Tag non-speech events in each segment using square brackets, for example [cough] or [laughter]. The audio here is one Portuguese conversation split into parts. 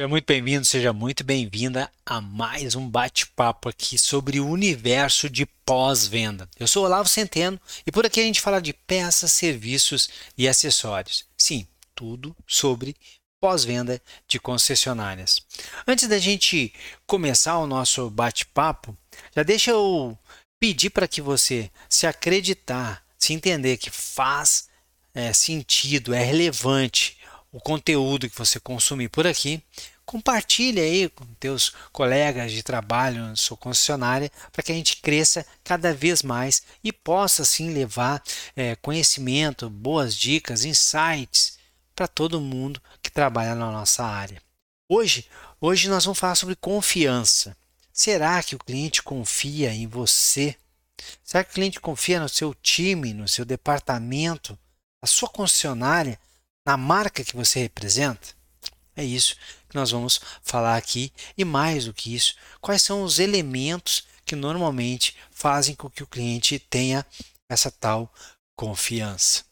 Seja muito bem-vindo, seja muito bem-vinda a mais um bate-papo aqui sobre o universo de pós-venda. Eu sou Olavo Centeno e por aqui a gente fala de peças, serviços e acessórios. Sim, tudo sobre pós-venda de concessionárias. Antes da gente começar o nosso bate-papo, já deixa eu pedir para que você se acreditar, se entender que faz é, sentido, é relevante o conteúdo que você consumir por aqui, compartilhe aí com teus colegas de trabalho na sua concessionária para que a gente cresça cada vez mais e possa assim levar é, conhecimento, boas dicas, insights para todo mundo que trabalha na nossa área. Hoje, hoje nós vamos falar sobre confiança. Será que o cliente confia em você? Será que o cliente confia no seu time, no seu departamento, na sua concessionária? Na marca que você representa? É isso que nós vamos falar aqui e mais do que isso, quais são os elementos que normalmente fazem com que o cliente tenha essa tal confiança.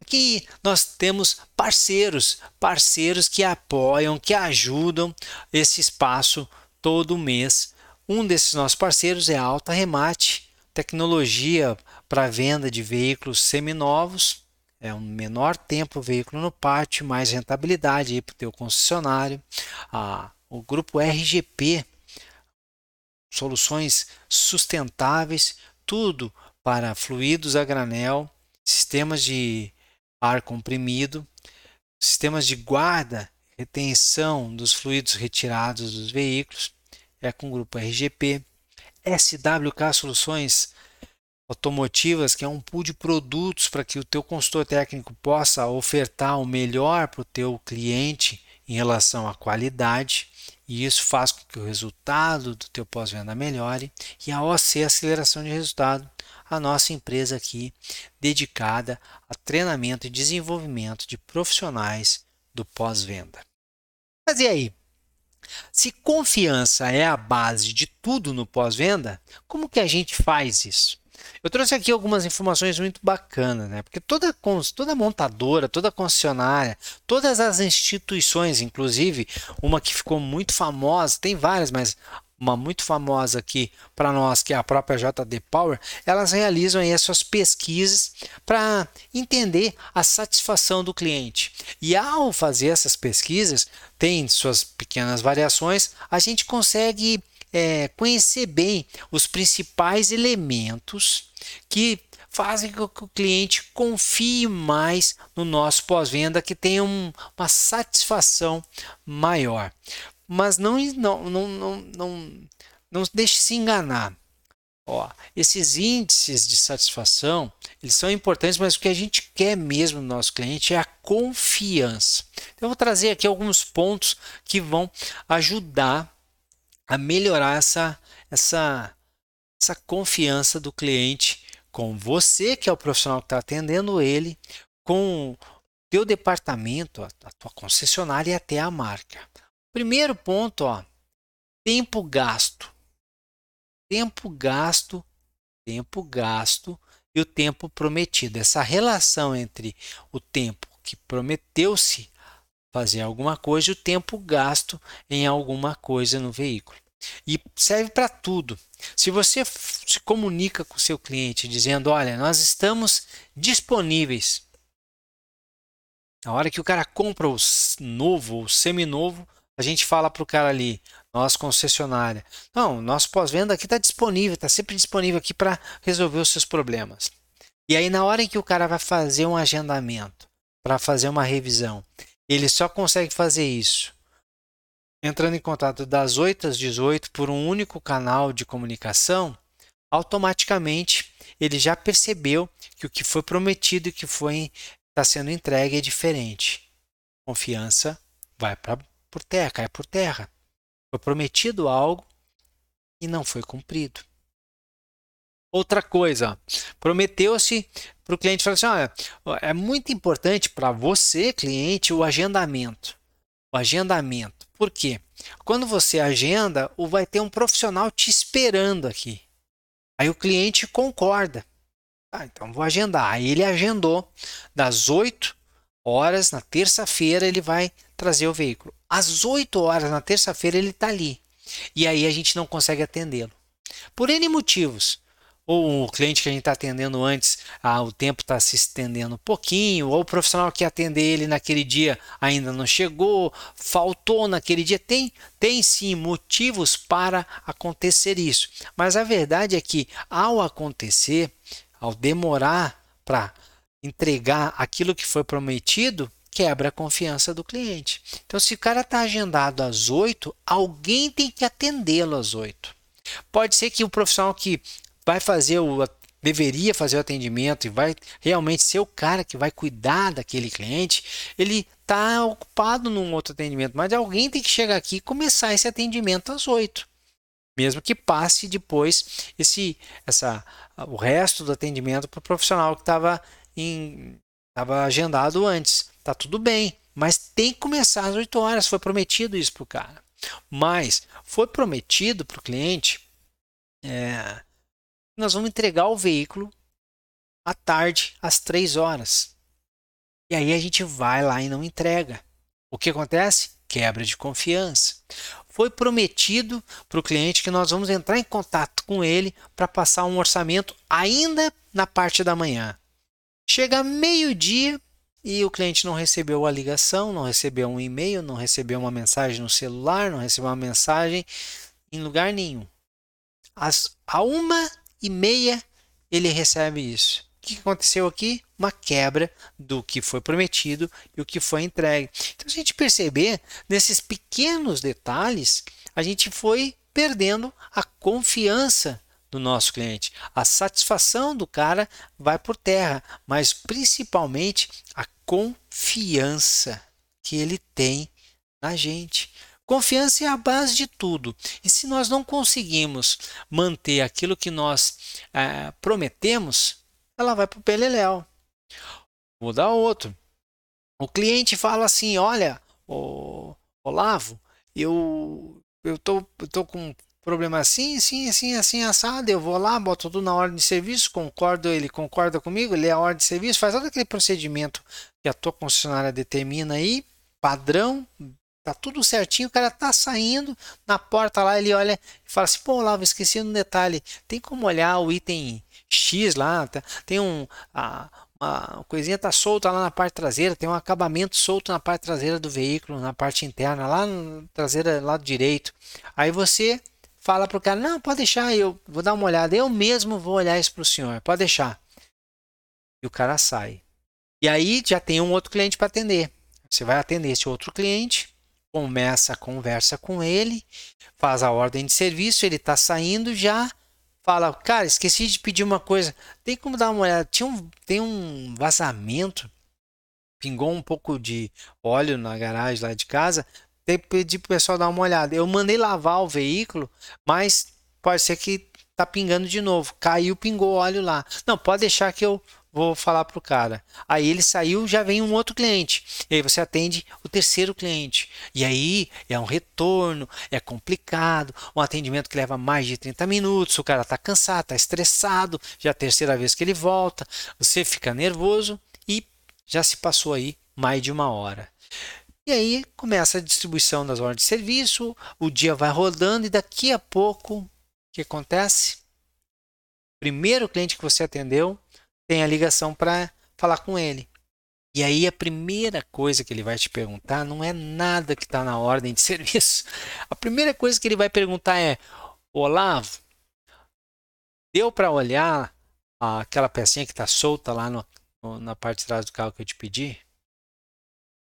Aqui nós temos parceiros, parceiros que apoiam, que ajudam esse espaço todo mês. Um desses nossos parceiros é a Alta Remate, tecnologia para venda de veículos seminovos é um menor tempo o veículo no pátio, mais rentabilidade para o teu concessionário. Ah, o grupo RGP, soluções sustentáveis, tudo para fluidos a granel, sistemas de ar comprimido, sistemas de guarda, retenção dos fluidos retirados dos veículos, é com o grupo RGP. SWK Soluções automotivas, que é um pool de produtos para que o teu consultor técnico possa ofertar o melhor para o teu cliente em relação à qualidade, e isso faz com que o resultado do teu pós-venda melhore, e a OC Aceleração de Resultado, a nossa empresa aqui dedicada a treinamento e desenvolvimento de profissionais do pós-venda. Mas e aí? Se confiança é a base de tudo no pós-venda, como que a gente faz isso? Eu trouxe aqui algumas informações muito bacanas, né? Porque toda, toda montadora, toda concessionária, todas as instituições, inclusive uma que ficou muito famosa, tem várias, mas uma muito famosa aqui para nós, que é a própria JD Power, elas realizam aí as suas pesquisas para entender a satisfação do cliente. E ao fazer essas pesquisas, tem suas pequenas variações, a gente consegue é, conhecer bem os principais elementos que fazem com que o cliente confie mais no nosso pós-venda, que tenha um, uma satisfação maior. Mas não, não, não, não, não, não deixe se enganar. Ó, esses índices de satisfação eles são importantes, mas o que a gente quer mesmo no nosso cliente é a confiança. Então, eu vou trazer aqui alguns pontos que vão ajudar a melhorar essa, essa, essa confiança do cliente com você, que é o profissional que está atendendo ele, com teu departamento, a, a tua concessionária e até a marca. Primeiro ponto, ó, tempo gasto. Tempo gasto, tempo gasto e o tempo prometido. Essa relação entre o tempo que prometeu-se fazer alguma coisa e o tempo gasto em alguma coisa no veículo. E serve para tudo. Se você se comunica com o seu cliente dizendo: Olha, nós estamos disponíveis. Na hora que o cara compra o novo, o seminovo, a gente fala para o cara ali, nossa concessionária: Não, nosso pós-venda aqui está disponível, está sempre disponível aqui para resolver os seus problemas. E aí, na hora em que o cara vai fazer um agendamento, para fazer uma revisão, ele só consegue fazer isso entrando em contato das 8 às 18 por um único canal de comunicação, automaticamente ele já percebeu que o que foi prometido e que está sendo entregue é diferente. Confiança vai para por terra, cai por terra. Foi prometido algo e não foi cumprido. Outra coisa, prometeu-se para o cliente falar assim: olha, é muito importante para você, cliente, o agendamento. O agendamento. Por quê? Quando você agenda, vai ter um profissional te esperando aqui. Aí o cliente concorda. Ah, então vou agendar. Aí ele agendou das 8 horas na terça-feira ele vai trazer o veículo. às 8 horas na terça-feira ele está ali. E aí a gente não consegue atendê-lo. Por N motivos ou o cliente que a gente está atendendo antes, ah, o tempo está se estendendo um pouquinho, ou o profissional que atender ele naquele dia ainda não chegou, faltou naquele dia. Tem, tem sim motivos para acontecer isso. Mas a verdade é que ao acontecer, ao demorar para entregar aquilo que foi prometido, quebra a confiança do cliente. Então, se o cara está agendado às 8, alguém tem que atendê-lo às 8. Pode ser que o profissional que vai fazer o deveria fazer o atendimento e vai realmente ser o cara que vai cuidar daquele cliente, ele está ocupado num outro atendimento, mas alguém tem que chegar aqui e começar esse atendimento às 8. Mesmo que passe depois esse, essa, o resto do atendimento para o profissional que estava estava agendado antes. Tá tudo bem, mas tem que começar às 8 horas. Foi prometido isso para o cara. Mas foi prometido para o cliente é, nós vamos entregar o veículo à tarde, às 3 horas. E aí a gente vai lá e não entrega. O que acontece? Quebra de confiança. Foi prometido para o cliente que nós vamos entrar em contato com ele para passar um orçamento ainda na parte da manhã. Chega meio-dia e o cliente não recebeu a ligação, não recebeu um e-mail, não recebeu uma mensagem no celular, não recebeu uma mensagem em lugar nenhum. A uma e meia ele recebe isso. O que aconteceu aqui? Uma quebra do que foi prometido e o que foi entregue. Então, a gente perceber, nesses pequenos detalhes, a gente foi perdendo a confiança do nosso cliente. A satisfação do cara vai por terra, mas principalmente a confiança que ele tem na gente. Confiança é a base de tudo. E se nós não conseguimos manter aquilo que nós é, prometemos, ela vai para o peleléu. Vou dar outro. O cliente fala assim: Olha, Olavo, eu eu tô, eu tô com um problema assim, assim, assim, assim, assado. Eu vou lá, boto tudo na ordem de serviço, concordo, ele concorda comigo, lê a ordem de serviço, faz todo aquele procedimento que a tua concessionária determina aí, padrão, Tá tudo certinho, o cara tá saindo na porta lá, ele olha e fala assim: pô, Lava, esqueci um detalhe. Tem como olhar o item X lá, tá? tem um. A, uma coisinha tá solta lá na parte traseira, tem um acabamento solto na parte traseira do veículo, na parte interna, lá na traseira, lado direito. Aí você fala pro cara: não, pode deixar, eu vou dar uma olhada, eu mesmo vou olhar isso pro senhor, pode deixar. E o cara sai. E aí já tem um outro cliente para atender. Você vai atender esse outro cliente começa a conversa com ele, faz a ordem de serviço, ele está saindo já, fala, cara, esqueci de pedir uma coisa, tem como dar uma olhada, Tinha um, tem um vazamento, pingou um pouco de óleo na garagem lá de casa, tem que pedir para o pessoal dar uma olhada. Eu mandei lavar o veículo, mas pode ser que tá pingando de novo. Caiu, pingou óleo lá. Não, pode deixar que eu vou falar para o cara. Aí ele saiu, já vem um outro cliente. E aí você atende o terceiro cliente. E aí é um retorno, é complicado, um atendimento que leva mais de 30 minutos, o cara está cansado, está estressado, já é a terceira vez que ele volta, você fica nervoso e já se passou aí mais de uma hora. E aí começa a distribuição das ordens de serviço, o dia vai rodando e daqui a pouco o que acontece? Primeiro cliente que você atendeu tem a ligação para falar com ele. E aí a primeira coisa que ele vai te perguntar não é nada que está na ordem de [laughs] serviço. A primeira coisa que ele vai perguntar é: Olavo, deu para olhar aquela pecinha que está solta lá no, no, na parte de trás do carro que eu te pedi?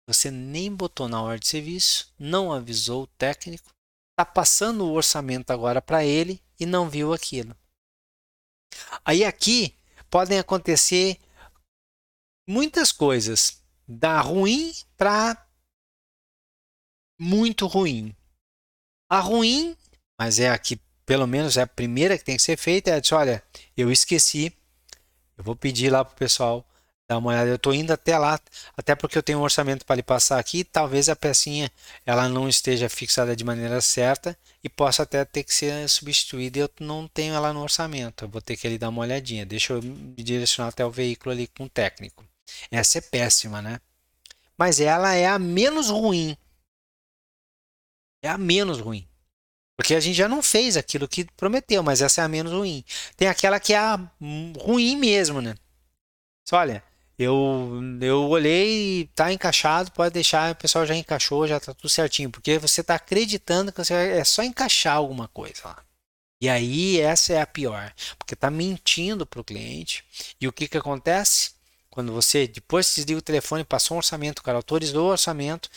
Você nem botou na ordem de serviço, não avisou o técnico, está passando o orçamento agora para ele e não viu aquilo. Aí aqui podem acontecer muitas coisas, da ruim para muito ruim. A ruim, mas é aqui, pelo menos é a primeira que tem que ser feita, é dizer, olha, eu esqueci, eu vou pedir lá pro pessoal dar uma olhada. Eu estou indo até lá, até porque eu tenho um orçamento para lhe passar aqui. Talvez a pecinha ela não esteja fixada de maneira certa e possa até ter que ser substituída. Eu não tenho ela no orçamento. Eu vou ter que ali dar uma olhadinha. Deixa eu me direcionar até o veículo ali com o técnico. Essa é péssima, né? Mas ela é a menos ruim. É a menos ruim. Porque a gente já não fez aquilo que prometeu, mas essa é a menos ruim. Tem aquela que é a ruim mesmo, né? Olha, eu, eu olhei tá encaixado, pode deixar, o pessoal já encaixou, já tá tudo certinho, porque você tá acreditando que você, é só encaixar alguma coisa lá. E aí essa é a pior, porque tá mentindo pro cliente. E o que que acontece? Quando você depois desliga o telefone, passou um orçamento, o cara autorizou o orçamento,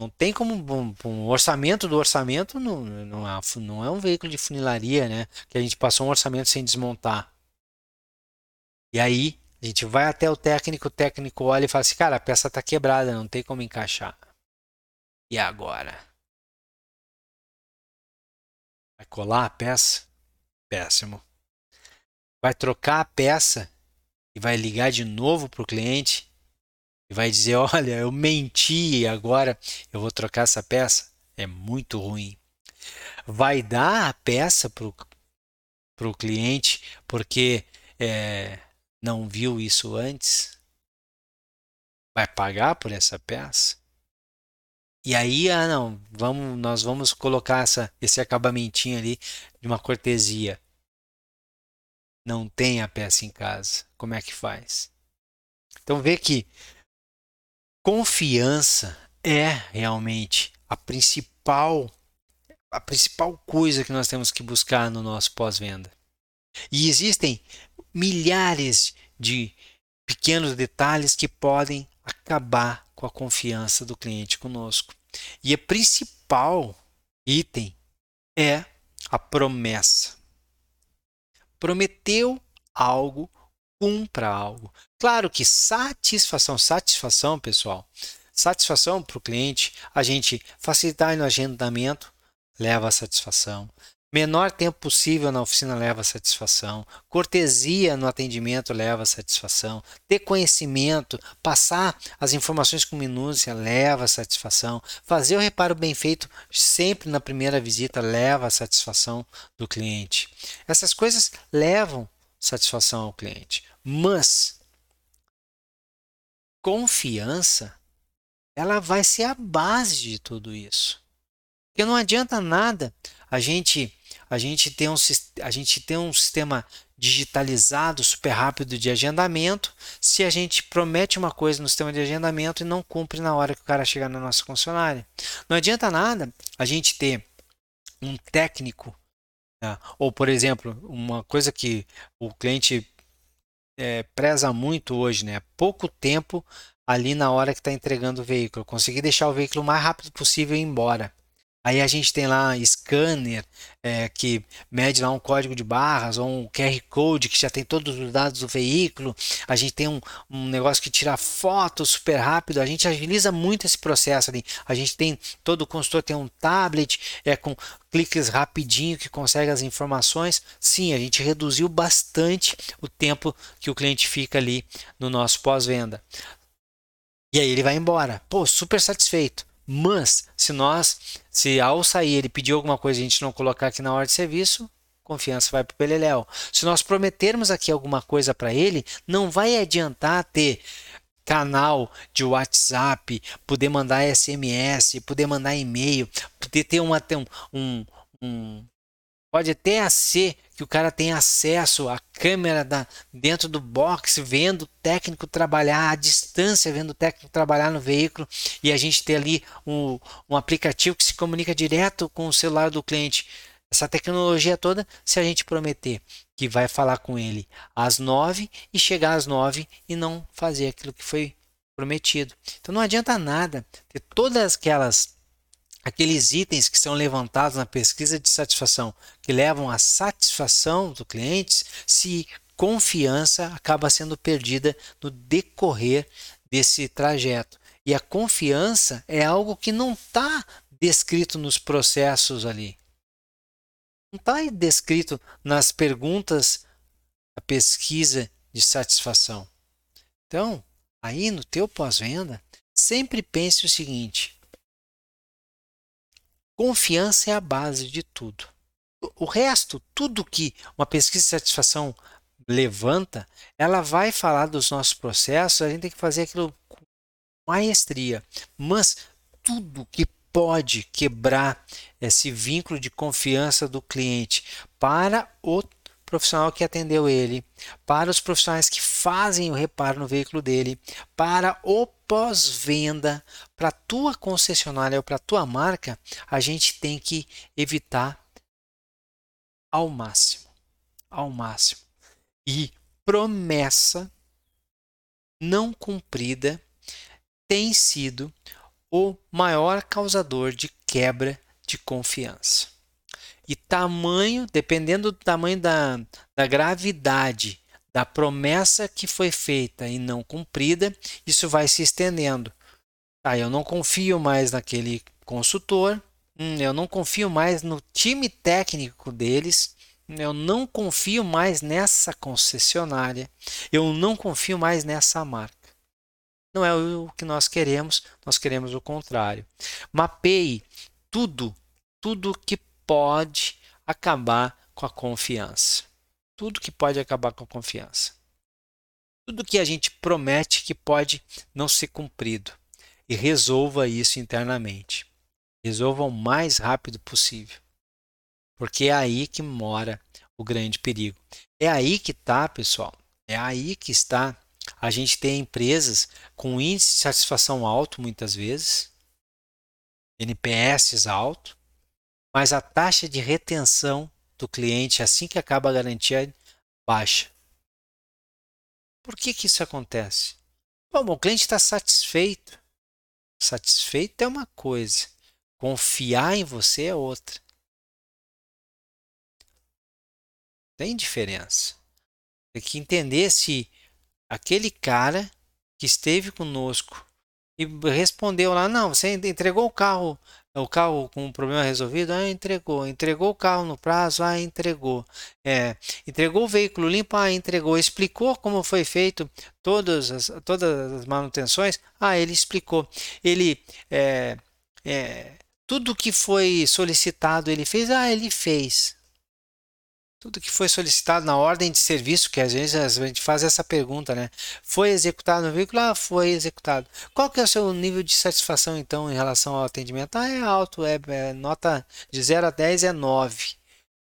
não tem como um, um orçamento do orçamento não, não, é, não é um veículo de funilaria, né? Que a gente passou um orçamento sem desmontar. E aí a gente vai até o técnico, o técnico olha e fala assim, cara, a peça está quebrada, não tem como encaixar. E agora? Vai colar a peça? Péssimo. Vai trocar a peça e vai ligar de novo para o cliente e vai dizer: [laughs] Olha, eu menti e agora eu vou trocar essa peça. É muito ruim. Vai dar a peça para o cliente porque é, não viu isso antes? Vai pagar por essa peça? E aí, ah não, vamos, nós vamos colocar essa, esse acabamentinho ali de uma cortesia. Não tem a peça em casa. Como é que faz? Então vê que confiança é realmente a principal a principal coisa que nós temos que buscar no nosso pós-venda. E existem milhares de pequenos detalhes que podem acabar com a confiança do cliente conosco. E o principal item é a promessa. Prometeu algo, cumpra algo. Claro que satisfação, satisfação, pessoal, satisfação para o cliente, a gente facilitar no agendamento leva a satisfação. Menor tempo possível na oficina leva satisfação. Cortesia no atendimento leva satisfação. Ter conhecimento, passar as informações com minúcia leva satisfação. Fazer o reparo bem feito sempre na primeira visita leva satisfação do cliente. Essas coisas levam satisfação ao cliente. Mas confiança, ela vai ser a base de tudo isso. Porque não adianta nada a gente a gente tem um, a gente tem um sistema digitalizado, super rápido de agendamento, se a gente promete uma coisa no sistema de agendamento e não cumpre na hora que o cara chegar na nossa concessionária. Não adianta nada a gente ter um técnico, né? ou por exemplo, uma coisa que o cliente é, preza muito hoje, né? Pouco tempo ali na hora que está entregando o veículo. Conseguir deixar o veículo o mais rápido possível e ir embora. Aí a gente tem lá scanner é, que mede lá um código de barras ou um QR Code que já tem todos os dados do veículo. A gente tem um, um negócio que tira foto super rápido. A gente agiliza muito esse processo ali. A gente tem todo o consultor tem um tablet é com cliques rapidinho que consegue as informações. Sim, a gente reduziu bastante o tempo que o cliente fica ali no nosso pós-venda. E aí ele vai embora. Pô, super satisfeito. Mas, se nós, se ao sair ele pedir alguma coisa e a gente não colocar aqui na hora de serviço, confiança vai para o Beleléu. Se nós prometermos aqui alguma coisa para ele, não vai adiantar ter canal de WhatsApp, poder mandar SMS, poder mandar e-mail, poder ter uma, um, um, um Pode até ser que o cara tenha acesso à câmera da, dentro do box, vendo o técnico trabalhar à distância, vendo o técnico trabalhar no veículo, e a gente ter ali um, um aplicativo que se comunica direto com o celular do cliente. Essa tecnologia toda, se a gente prometer que vai falar com ele às nove e chegar às nove e não fazer aquilo que foi prometido. Então não adianta nada ter todas aquelas aqueles itens que são levantados na pesquisa de satisfação que levam à satisfação do cliente, se confiança acaba sendo perdida no decorrer desse trajeto. E a confiança é algo que não está descrito nos processos ali. Não está descrito nas perguntas da pesquisa de satisfação. Então, aí no teu pós-venda, sempre pense o seguinte: Confiança é a base de tudo. O resto, tudo que uma pesquisa de satisfação levanta, ela vai falar dos nossos processos, a gente tem que fazer aquilo com maestria. Mas tudo que pode quebrar esse vínculo de confiança do cliente para o profissional que atendeu ele, para os profissionais que fazem o reparo no veículo dele, para o pós-venda, para a tua concessionária ou para a tua marca, a gente tem que evitar ao máximo, ao máximo. E promessa não cumprida tem sido o maior causador de quebra de confiança. E tamanho, dependendo do tamanho da, da gravidade da promessa que foi feita e não cumprida, isso vai se estendendo. Ah, eu não confio mais naquele consultor, hum, eu não confio mais no time técnico deles, eu não confio mais nessa concessionária, eu não confio mais nessa marca. Não é o que nós queremos, nós queremos o contrário. Mapeie tudo, tudo que pode acabar com a confiança. Tudo que pode acabar com a confiança. Tudo que a gente promete que pode não ser cumprido. E resolva isso internamente. Resolva o mais rápido possível. Porque é aí que mora o grande perigo. É aí que está, pessoal. É aí que está. A gente tem empresas com índice de satisfação alto, muitas vezes, NPS alto, mas a taxa de retenção do cliente assim que acaba a garantia baixa. Por que, que isso acontece? Bom, o cliente está satisfeito. Satisfeito é uma coisa, confiar em você é outra. Tem diferença. Tem que entender se aquele cara que esteve conosco e respondeu lá, não, você entregou o carro, o carro com o problema resolvido, ah, entregou, entregou o carro no prazo, ah, entregou, é, entregou o veículo limpo, ah, entregou, explicou como foi feito todas as, todas as manutenções, ah, ele explicou, ele, é, é, tudo que foi solicitado ele fez, ah, ele fez, tudo que foi solicitado na ordem de serviço, que às vezes a gente faz essa pergunta, né? Foi executado no veículo? Ah, foi executado. Qual que é o seu nível de satisfação, então, em relação ao atendimento? Ah, é alto, é, é nota de 0 a 10 é 9.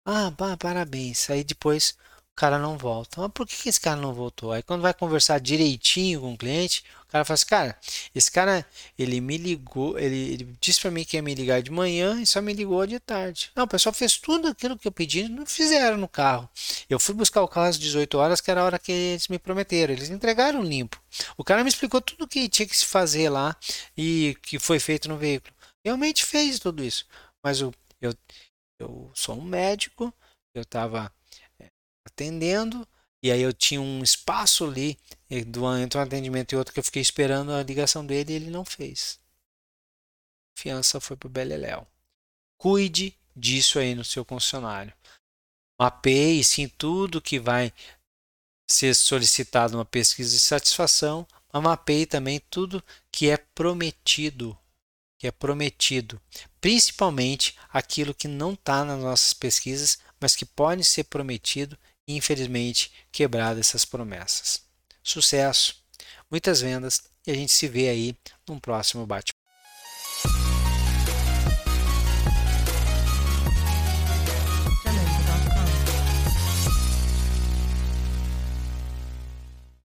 Ah, pá, parabéns. Aí depois o cara não volta. Mas por que esse cara não voltou? Aí quando vai conversar direitinho com o cliente, cara fala assim, cara, esse cara, ele me ligou, ele, ele disse para mim que ia me ligar de manhã e só me ligou de tarde. Não, o pessoal fez tudo aquilo que eu pedi, não fizeram no carro. Eu fui buscar o carro às 18 horas, que era a hora que eles me prometeram. Eles entregaram limpo. O cara me explicou tudo que tinha que se fazer lá e que foi feito no veículo. Realmente fez tudo isso. Mas eu, eu, eu sou um médico, eu estava eh, atendendo, e aí eu tinha um espaço ali entre um atendimento e outro que eu fiquei esperando a ligação dele e ele não fez. Fiança foi para o Beleléu. Cuide disso aí no seu concessionário. Mapeie sim tudo que vai ser solicitado numa pesquisa de satisfação, mas mapeie também tudo que é prometido, que é prometido, principalmente aquilo que não está nas nossas pesquisas, mas que pode ser prometido infelizmente, quebrado essas promessas. Sucesso, muitas vendas e a gente se vê aí num próximo bate